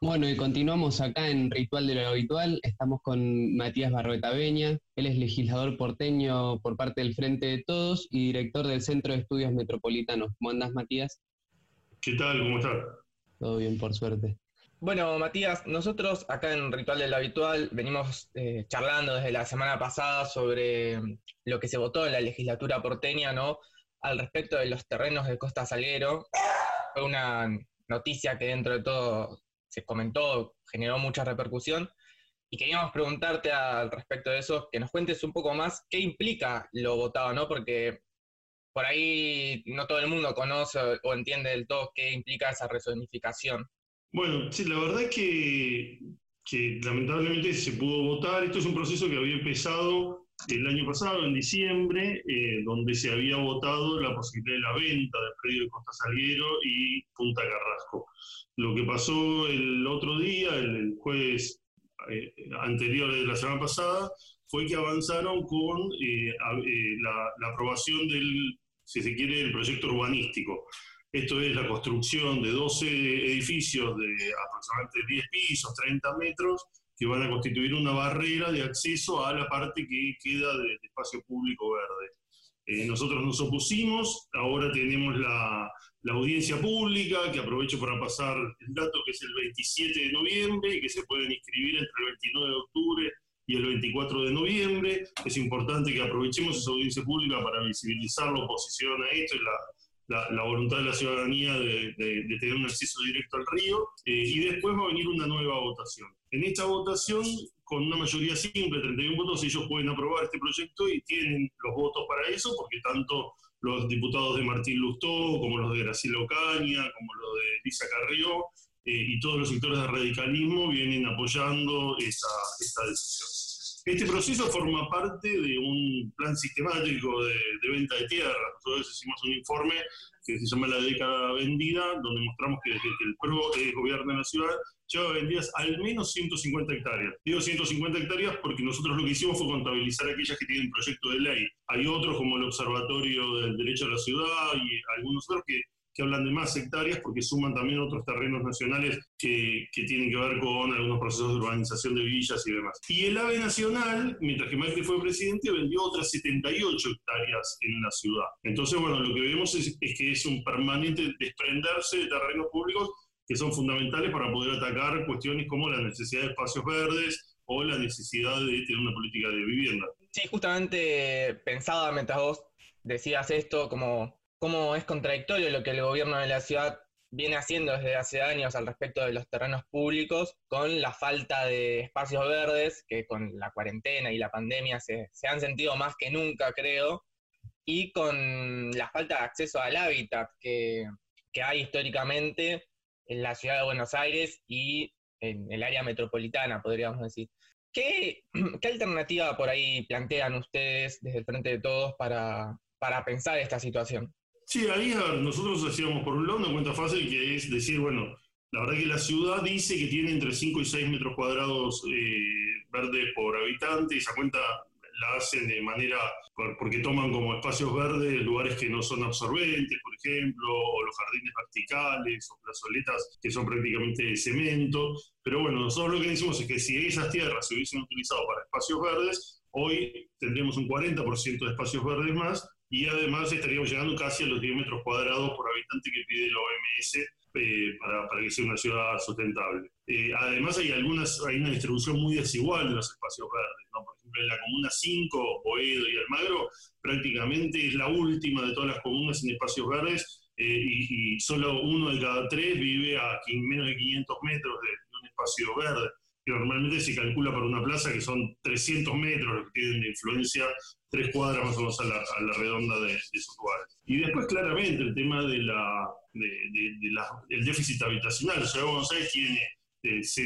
Bueno, y continuamos acá en Ritual de lo Habitual. Estamos con Matías Barroeta Beña. Él es legislador porteño por parte del Frente de Todos y director del Centro de Estudios Metropolitanos. ¿Cómo andás, Matías? ¿Qué tal? ¿Cómo estás? Todo bien, por suerte. Bueno, Matías, nosotros acá en Ritual de lo Habitual venimos eh, charlando desde la semana pasada sobre lo que se votó en la legislatura porteña, ¿no? Al respecto de los terrenos de Costa Salguero. Fue una noticia que dentro de todo se comentó, generó mucha repercusión. Y queríamos preguntarte al respecto de eso, que nos cuentes un poco más qué implica lo votado, ¿no? Porque por ahí no todo el mundo conoce o entiende del todo qué implica esa resonificación. Bueno, sí, la verdad es que, que lamentablemente se pudo votar. Esto es un proceso que había empezado el año pasado, en diciembre, eh, donde se había votado la posibilidad de la venta del predio de Costa Salguero y Punta Carrasco. Lo que pasó el otro día, el, jueves eh, anterior de la semana pasada, fue que avanzaron con eh, eh, la, aprobación del, si se quiere, el proyecto urbanístico. Esto es la construcción de 12 edificios de aproximadamente 10 pisos, 30 metros, que van a constituir una barrera de acceso a la parte que queda de, espacio público verde. nosotros nos opusimos, ahora tenemos la, la audiencia pública, que aprovecho para pasar el dato que es el 27 de noviembre y que se pueden inscribir entre el 29 de octubre y el 24 de noviembre. Es importante que aprovechemos esa audiencia pública para visibilizar la oposición a esto y la, la, voluntad de la ciudadanía de, de, tener un acceso directo al río. Eh, y después va a venir una nueva votación. En esta votación, con una mayoría simple, 31 votos, ellos pueden aprobar este proyecto y tienen los votos para eso, porque tanto los diputados de Martín Lustó, como los de Graciela Ocaña, como los de Lisa Carrió, eh, y todos los sectores de radicalismo vienen apoyando esta decisión. Este proceso forma parte de un plan sistemático de, venta de tierra. Nosotros hicimos un informe que se llama La década vendida, donde mostramos que desde que el PRO eh, gobierna la ciudad, lleva vendidas al menos 150 hectáreas. Digo 150 hectáreas porque nosotros lo que hicimos fue contabilizar aquellas que tienen proyecto de ley. Hay otros como el Observatorio del Derecho a la Ciudad y algunos otros que, que hablan de más hectáreas porque suman también otros terrenos nacionales que, tienen que ver con algunos procesos de urbanización de villas y demás. Y el AVE Nacional, mientras que Macri fue presidente, vendió otras 78 hectáreas en la ciudad. Entonces, bueno, lo que vemos es, es que es un permanente desprenderse de terrenos públicos que son fundamentales para poder atacar cuestiones como la necesidad de espacios verdes o la necesidad de tener una política de vivienda. Sí, justamente pensaba mientras vos decías esto, como cómo es contradictorio lo que el gobierno de la ciudad viene haciendo desde hace años al respecto de los terrenos públicos, con la falta de espacios verdes, que con la cuarentena y la pandemia se, han sentido más que nunca, creo, y con la falta de acceso al hábitat que, hay históricamente en la ciudad de Buenos Aires y en el área metropolitana, podríamos decir. ¿Qué, alternativa por ahí plantean ustedes desde el Frente de Todos para pensar esta situación? Sí, ahí nosotros hacíamos por un lado una cuenta fácil que es decir, bueno, la verdad que la ciudad dice que tiene entre 5 y 6 metros cuadrados eh, verdes por habitante, y esa cuenta la hacen de manera, porque toman como espacios verdes lugares que no son absorbentes, por ejemplo, o los jardines verticales, o plazoletas que son prácticamente de cemento. Pero bueno, nosotros lo que decimos es que si esas tierras se hubiesen utilizado para espacios verdes, hoy tendríamos un 40% de espacios verdes más y además estaríamos llegando casi a los 10 metros cuadrados por habitante que pide la OMS eh, para, para, que sea una ciudad sustentable. Eh, además hay algunas hay una distribución muy desigual de los espacios verdes. ¿no? Por ejemplo, en la comuna 5, Boedo y Almagro, prácticamente es la última de todas las comunas en espacios verdes eh, y, solo uno de cada tres vive a menos de 500 metros de, un espacio verde. Que normalmente se calcula para una plaza que son 300 metros que tienen de influencia tres cuadras más o menos a la, a la redonda de, esos lugares. Y después, claramente, el tema de la, de, del déficit habitacional. O sea, Buenos Aires tiene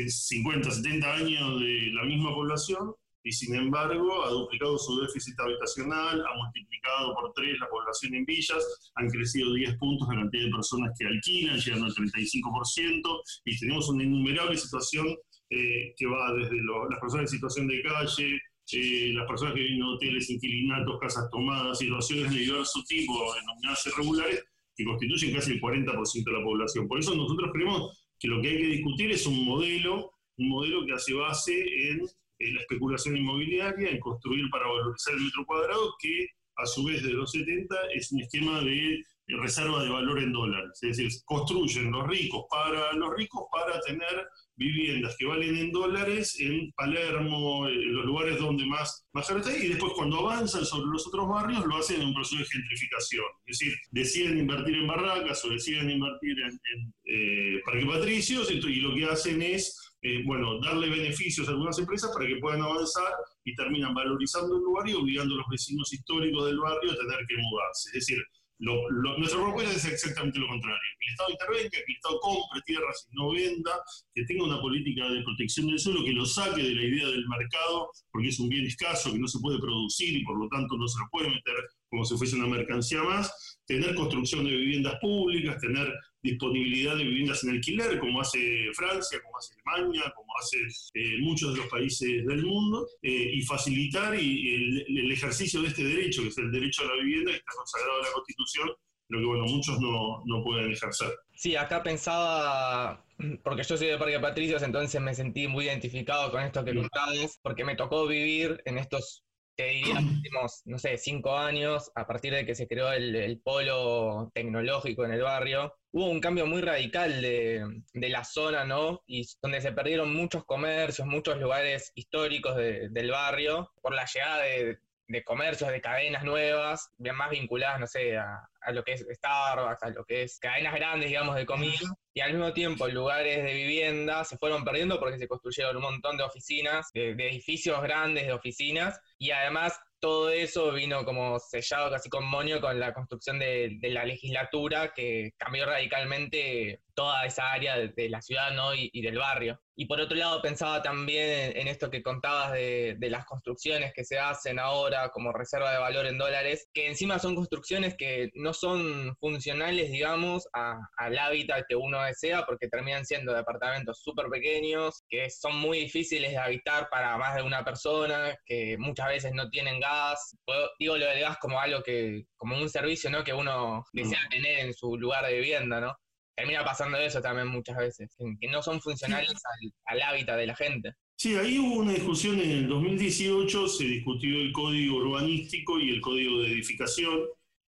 50, eh, 70 años de la misma población y, sin embargo, ha duplicado su déficit habitacional, ha multiplicado por tres la población en villas, han crecido 10 puntos la cantidad de personas que alquilan, llegando al 35%, y tenemos una innumerable situación eh, que va desde las personas en situación de calle, eh, las personas que viven en hoteles, inquilinatos, casas tomadas, situaciones de diverso tipo, denominadas irregulares, que constituyen casi el 40% de la población. Por eso nosotros creemos que lo que hay que discutir es un modelo, un modelo que hace base en, en la especulación inmobiliaria, en construir para valorizar el metro cuadrado, que a su vez de los 70 es un esquema de reserva de valor en dólares. Es decir, construyen los ricos para los ricos para tener viviendas que valen en dólares en Palermo, en los lugares donde más, más y después cuando avanzan sobre los otros barrios lo hacen en un proceso de gentrificación. Es decir, deciden invertir en barracas o deciden invertir en, en eh, Parque Patricios y lo que hacen es eh, bueno, darle beneficios a algunas empresas para que puedan avanzar y terminan valorizando el lugar y obligando a los vecinos históricos del barrio a tener que mudarse. Es decir, lo, nuestra propuesta es exactamente lo contrario. Que el Estado intervenga, que el Estado compre tierras y no venda, que tenga una política de protección del suelo, que lo saque de la idea del mercado, porque es un bien escaso que no se puede producir y por lo tanto no se lo puede meter como si fuese una mercancía más, tener construcción de viviendas públicas, tener disponibilidad de viviendas en alquiler, como hace Francia, como hace Alemania, como hace eh, muchos de los países del mundo, eh, y facilitar y el, ejercicio de este derecho, que es el derecho a la vivienda, que está consagrado en la Constitución, pero que bueno, muchos no, no pueden ejercer. Sí, acá pensaba, porque yo soy de Parque Patricios, entonces me sentí muy identificado con esto que contabas, porque me tocó vivir en estos te diría, últimos, no sé, cinco años, a partir de que se creó el, polo tecnológico en el barrio, hubo un cambio muy radical de, la zona, ¿no? Y donde se perdieron muchos comercios, muchos lugares históricos del barrio, por la llegada de, de comercios, de cadenas nuevas, más vinculadas, no sé, a, lo que es Starbucks, a lo que es cadenas grandes, digamos, de comida, y al mismo tiempo lugares de vivienda se fueron perdiendo porque se construyeron un montón de oficinas, de edificios grandes de oficinas, y además todo eso vino como sellado casi con moño con la construcción de, la legislatura que cambió radicalmente toda esa área de, la ciudad ¿no? y, del barrio. Y por otro lado pensaba también en, esto que contabas de, las construcciones que se hacen ahora como reserva de valor en dólares, que encima son construcciones que no son funcionales, digamos, al hábitat que uno desea, porque terminan siendo departamentos súper pequeños, que son muy difíciles de habitar para más de una persona, que muchas veces no tienen gas. Digo lo del gas como algo que, como un servicio, ¿no? Que uno desea mm. tener en su lugar de vivienda, ¿no? termina pasando eso también muchas veces, que no son funcionales al, al hábitat de la gente. Sí, ahí hubo una discusión en el 2018, se discutió el código urbanístico y el código de edificación,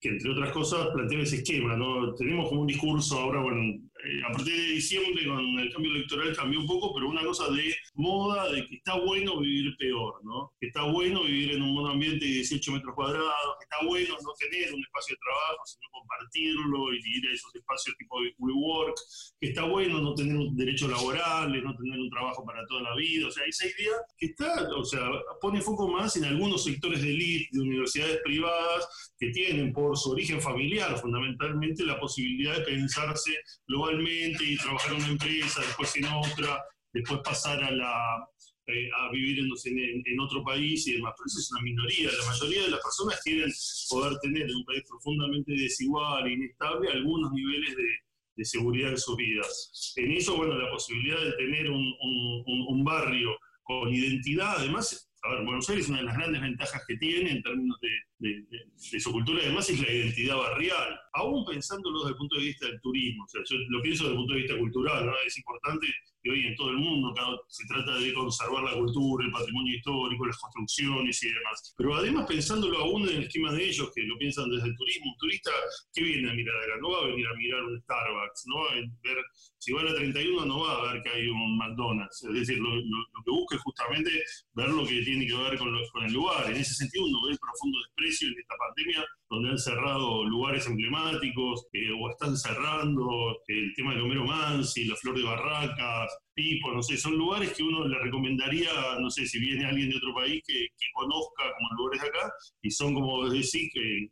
que entre otras cosas plantea ese esquema, ¿no? Tenemos como un discurso ahora, bueno, eh, a partir de diciembre con el cambio electoral cambió un poco, pero una cosa de moda, de que está bueno vivir peor, ¿no? Está bueno vivir en un ambiente de 18 metros cuadrados, está bueno no tener un espacio de trabajo, sino compartirlo y ir a esos espacios tipo de WeWork, que está bueno no tener un derecho laboral, no tener un trabajo para toda la vida, o sea, esa idea que está, o sea, pone foco más en algunos sectores de elite, de universidades privadas, que tienen por su origen familiar fundamentalmente la posibilidad de pensarse global y trabajar en una empresa, después en otra, después pasar a, la, eh, a vivir en, en, otro país y demás. Pero eso es una minoría. La mayoría de las personas quieren poder tener en un país profundamente desigual e inestable algunos niveles de, seguridad en sus vidas. En eso, bueno, la posibilidad de tener un, barrio con identidad, además, a ver, Buenos Aires una de las grandes ventajas que tiene en términos de, de, su cultura, además, es la identidad barrial, aún pensándolo desde el punto de vista del turismo. O sea, yo lo pienso desde el punto de vista cultural, ¿no? Es importante que hoy en todo el mundo se trata de conservar la cultura, el patrimonio histórico, las construcciones y demás. Pero además pensándolo aún en el esquema de ellos, que lo piensan desde el turismo, un turista, ¿qué viene a mirar acá? No va a venir a mirar un Starbucks, no va a ver, si va a la 31 no va a ver que hay un McDonald's, es decir, lo, que busca es justamente ver lo que tiene que ver con, con el lugar. En ese sentido uno ve el profundo desprecio en esta pandemia donde han cerrado lugares emblemáticos eh, o están cerrando el tema de Homero Mansi, la Flor de Barracas, Pipo, no sé, son lugares que uno le recomendaría, no sé, si viene alguien de otro país que, conozca como lugares de acá, y son como decir que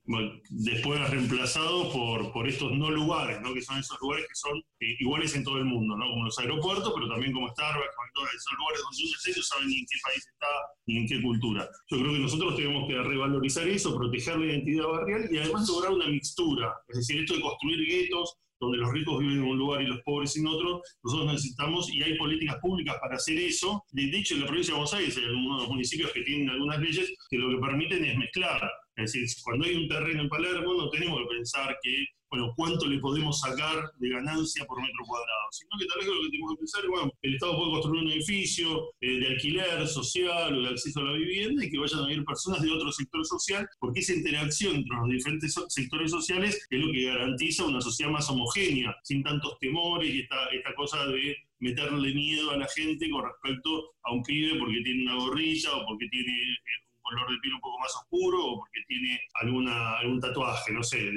después reemplazados por, por estos no lugares, ¿no? que son esos lugares que son eh, iguales en todo el mundo, ¿no? como los aeropuertos, pero también como Starbucks, son lugares donde uno no sabe ni en qué país está ni en qué cultura. Yo creo que nosotros tenemos que revalorizar eso, proteger la identidad barrial y además lograr una mixtura, es decir, esto de construir guetos donde los ricos viven en un lugar y los pobres en otro, nosotros necesitamos, y hay políticas públicas para hacer eso. De hecho, en la provincia de Buenos Aires hay algunos municipios que tienen algunas leyes que lo que permiten es mezclar Es decir, cuando hay un terreno en Palermo no tenemos que pensar que bueno, cuánto le podemos sacar de ganancia por metro cuadrado, sino que tal vez lo que tenemos que pensar es, bueno, el Estado puede construir un edificio eh, de alquiler social o de acceso a la vivienda y que vayan a vivir personas de otro sector social, porque esa interacción entre los diferentes sectores sociales es lo que garantiza una sociedad más homogénea, sin tantos temores y esta, esta cosa de meterle miedo a la gente con respecto a un pibe porque tiene una gorrilla o porque tiene eh, color de piel un poco más oscuro o porque tiene alguna, algún tatuaje, no sé,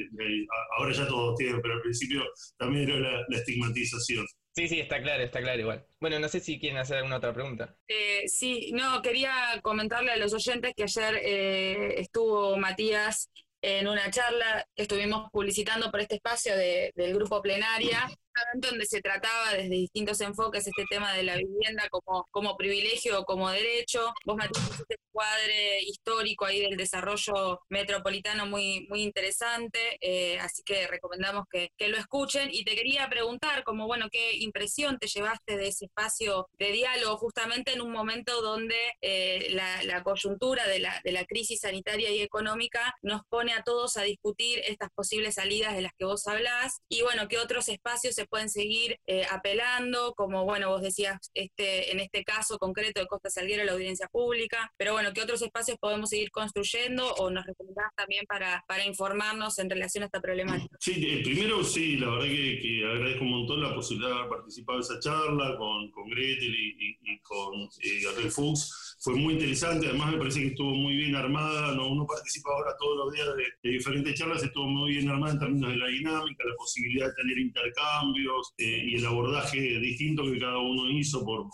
ahora ya todos tienen, pero al principio también era la, estigmatización. Sí, sí, está claro, está claro igual. Bueno, no sé si quieren hacer alguna otra pregunta. Eh, sí, no, quería comentarle a los oyentes que ayer eh, estuvo Matías en una charla que estuvimos publicitando por este espacio del grupo Plenaria, donde se trataba desde distintos enfoques este tema de la vivienda como, como privilegio o como derecho. Vos, Matías, hiciste un cuadre histórico ahí del desarrollo metropolitano muy, muy interesante, eh, así que recomendamos que, que, lo escuchen. Y te quería preguntar, como bueno, ¿qué impresión te llevaste de ese espacio de diálogo justamente en un momento donde eh, la, la, coyuntura de la, de la crisis sanitaria y económica nos pone a todos a discutir estas posibles salidas de las que vos hablás? Y bueno, ¿qué otros espacios se pueden seguir eh, apelando, como bueno, vos decías, este, en este caso concreto de Costa Salguero, la audiencia pública, pero bueno, ¿qué otros espacios podemos seguir construyendo o nos recomendás también para, para informarnos en relación a esta problemática? Sí, eh, primero sí, la verdad que, agradezco un montón la posibilidad de haber participado en esa charla con, con Gretel y, con eh, Gabriel Fuchs. Fue muy interesante, además me parece que estuvo muy bien armada, ¿no? uno participa ahora todos los días de, de diferentes charlas, estuvo muy bien armada en términos de la dinámica, la posibilidad de tener intercambio eh, y el abordaje distinto que cada uno hizo por,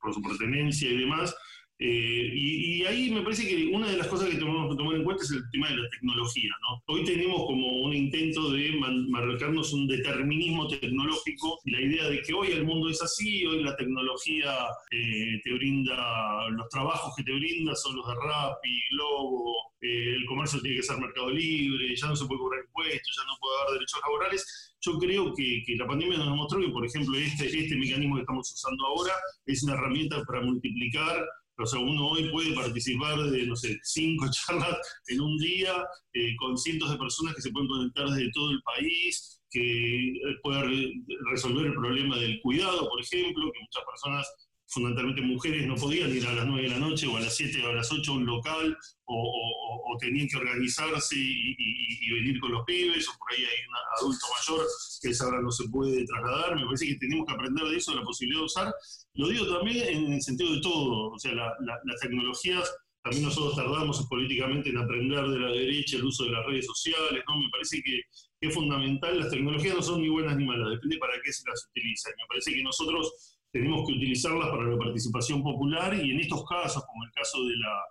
por, su pertenencia y demás. Eh, y, ahí me parece que una de las cosas que tenemos que tomar en cuenta es el tema de la tecnología. ¿no? Hoy tenemos como un intento de marcarnos un determinismo tecnológico la idea de que hoy el mundo es así, hoy la tecnología eh, te brinda, los trabajos que te brinda son los de Rappi, Globo, el comercio tiene que ser mercado libre, ya no se puede cobrar impuestos, ya no puede haber derechos laborales yo creo que, la pandemia nos demostró que, por ejemplo, este, este mecanismo que estamos usando ahora es una herramienta para multiplicar o sea, uno hoy puede participar de, no sé, cinco charlas en un día eh, con cientos de personas que se pueden conectar desde todo el país, que eh, pueden resolver el problema del cuidado, por ejemplo, que muchas personas fundamentalmente mujeres, no podían ir a las 9 de la noche o a las 7 o a las 8 a un local o, tenían que organizarse y, venir con los pibes, o por ahí hay un adulto mayor que esa hora no se puede trasladar. Me parece que tenemos que aprender de eso, de la posibilidad de usar. Lo digo también en el sentido de todo, o sea, las tecnologías, también nosotros tardamos políticamente en aprender de la derecha el uso de las redes sociales, ¿no? Me parece que, es fundamental, las tecnologías no son ni buenas ni malas, depende para qué se las utiliza. Me parece que nosotros tenemos que utilizarlas para la participación popular y en estos casos, como el caso de la,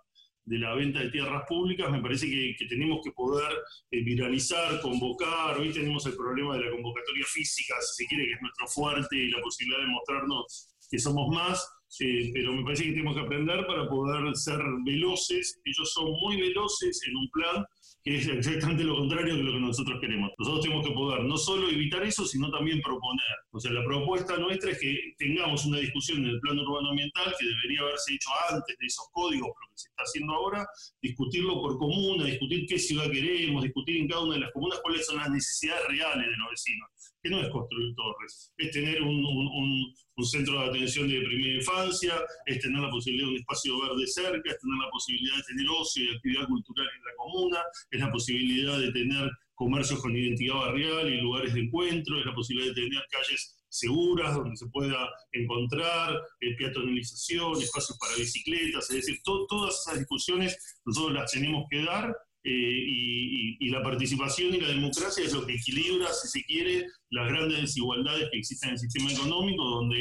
de la venta de tierras públicas, me parece que, tenemos que poder eh, viralizar, convocar. Hoy tenemos el problema de la convocatoria física, si se quiere, que es nuestro fuerte y la posibilidad de mostrarnos que somos más, eh, pero me parece que tenemos que aprender para poder ser veloces. Ellos son muy veloces en un plan que es exactamente lo contrario de lo que nosotros queremos. Nosotros tenemos que poder no solo evitar eso, sino también proponer. O sea, la propuesta nuestra es que tengamos una discusión en el plano urbano ambiental que debería haberse hecho antes de esos códigos, pero que se está haciendo ahora, discutirlo por comuna, discutir qué ciudad queremos, discutir en cada una de las comunas cuáles son las necesidades reales de los vecinos que no es construir torres, es tener un, un, centro de atención de primera infancia, es tener la posibilidad de un espacio verde cerca, es tener la posibilidad de tener ocio y actividad cultural en la comuna, es la posibilidad de tener comercios con identidad barrial y lugares de encuentro, es la posibilidad de tener calles seguras donde se pueda encontrar eh, peatonalización, espacios para bicicletas, es decir, todas esas discusiones nosotros las tenemos que dar eh, y, la participación y la democracia es lo que equilibra, si se quiere, las grandes desigualdades que existen en el sistema económico, donde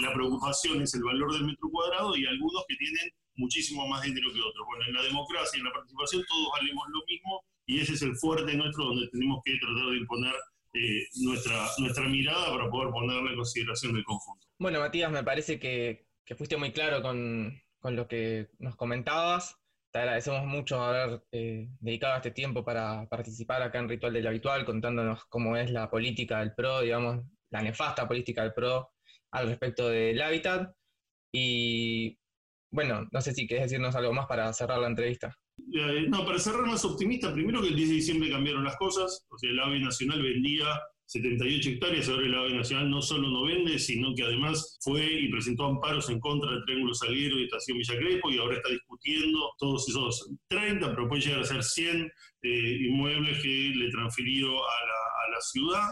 la preocupación es el valor del metro cuadrado y algunos que tienen muchísimo más dinero que otros. Bueno, en la democracia y en la participación todos valemos lo mismo y ese es el fuerte nuestro donde tenemos que tratar de imponer eh, nuestra, nuestra mirada para poder ponerla en consideración del conjunto. Bueno, Matías, me parece que, fuiste muy claro con lo que nos comentabas te agradecemos mucho haber eh, dedicado este tiempo para participar acá en Ritual del Habitual, contándonos cómo es la política del PRO, digamos, la nefasta política del PRO al respecto del hábitat. Y bueno, no sé si querés decirnos algo más para cerrar la entrevista. Eh, no, para cerrar más optimista, primero que el 10 de diciembre cambiaron las cosas, o sea, el AVE Nacional vendía 78 hectáreas, ahora el AVE Nacional no solo no vende, sino que además fue y presentó amparos en contra del Triángulo Salguero y Estación Villa Crespo y ahora está discutiendo todos esos 30, pero puede llegar a ser 100 eh, inmuebles que le transfirió a la, ciudad.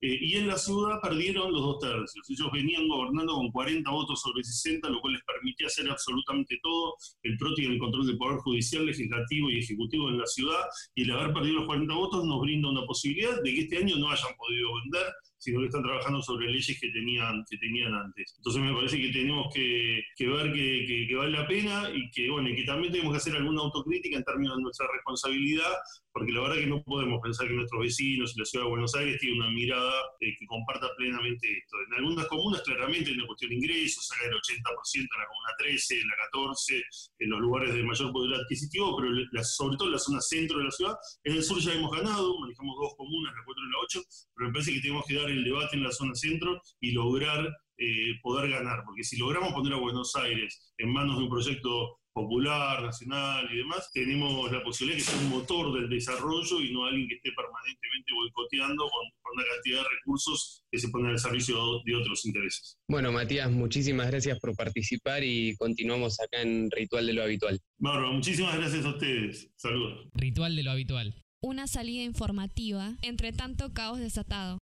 Eh, y en la ciudad perdieron los dos tercios. Ellos venían gobernando con 40 votos sobre 60, lo cual les permitía hacer absolutamente todo, el PROTI en el control del Poder Judicial, Legislativo y Ejecutivo en la ciudad, y el haber perdido los 40 votos nos brinda una posibilidad de que este año no hayan podido vender sino que están trabajando sobre leyes que tenían, que tenían antes. Entonces me parece que tenemos que, ver que, vale la pena y que, bueno, que también tenemos que hacer alguna autocrítica en términos de nuestra responsabilidad, porque la verdad que no podemos pensar que nuestros vecinos y la ciudad de Buenos Aires tienen una mirada eh, que comparta plenamente esto. En algunas comunas claramente hay una cuestión de ingresos, sale el 80% en la comuna 13, en la 14, en los lugares de mayor poder adquisitivo, pero sobre todo en la zona centro de la ciudad. En el sur ya hemos ganado, manejamos dos comunas, la 4 y la 8, pero me parece que tenemos que dar el debate en la zona centro y lograr eh, poder ganar, porque si logramos poner a Buenos Aires en manos de un proyecto popular, nacional y demás, tenemos la posibilidad de que sea un motor del desarrollo y no alguien que esté permanentemente boicoteando con, una cantidad de recursos que se ponen al servicio de otros intereses. Bueno, Matías, muchísimas gracias por participar y continuamos acá en Ritual de lo Habitual. Bárbaro, muchísimas gracias a ustedes. Saludos. Ritual de lo Habitual. Una salida informativa entre tanto caos desatado.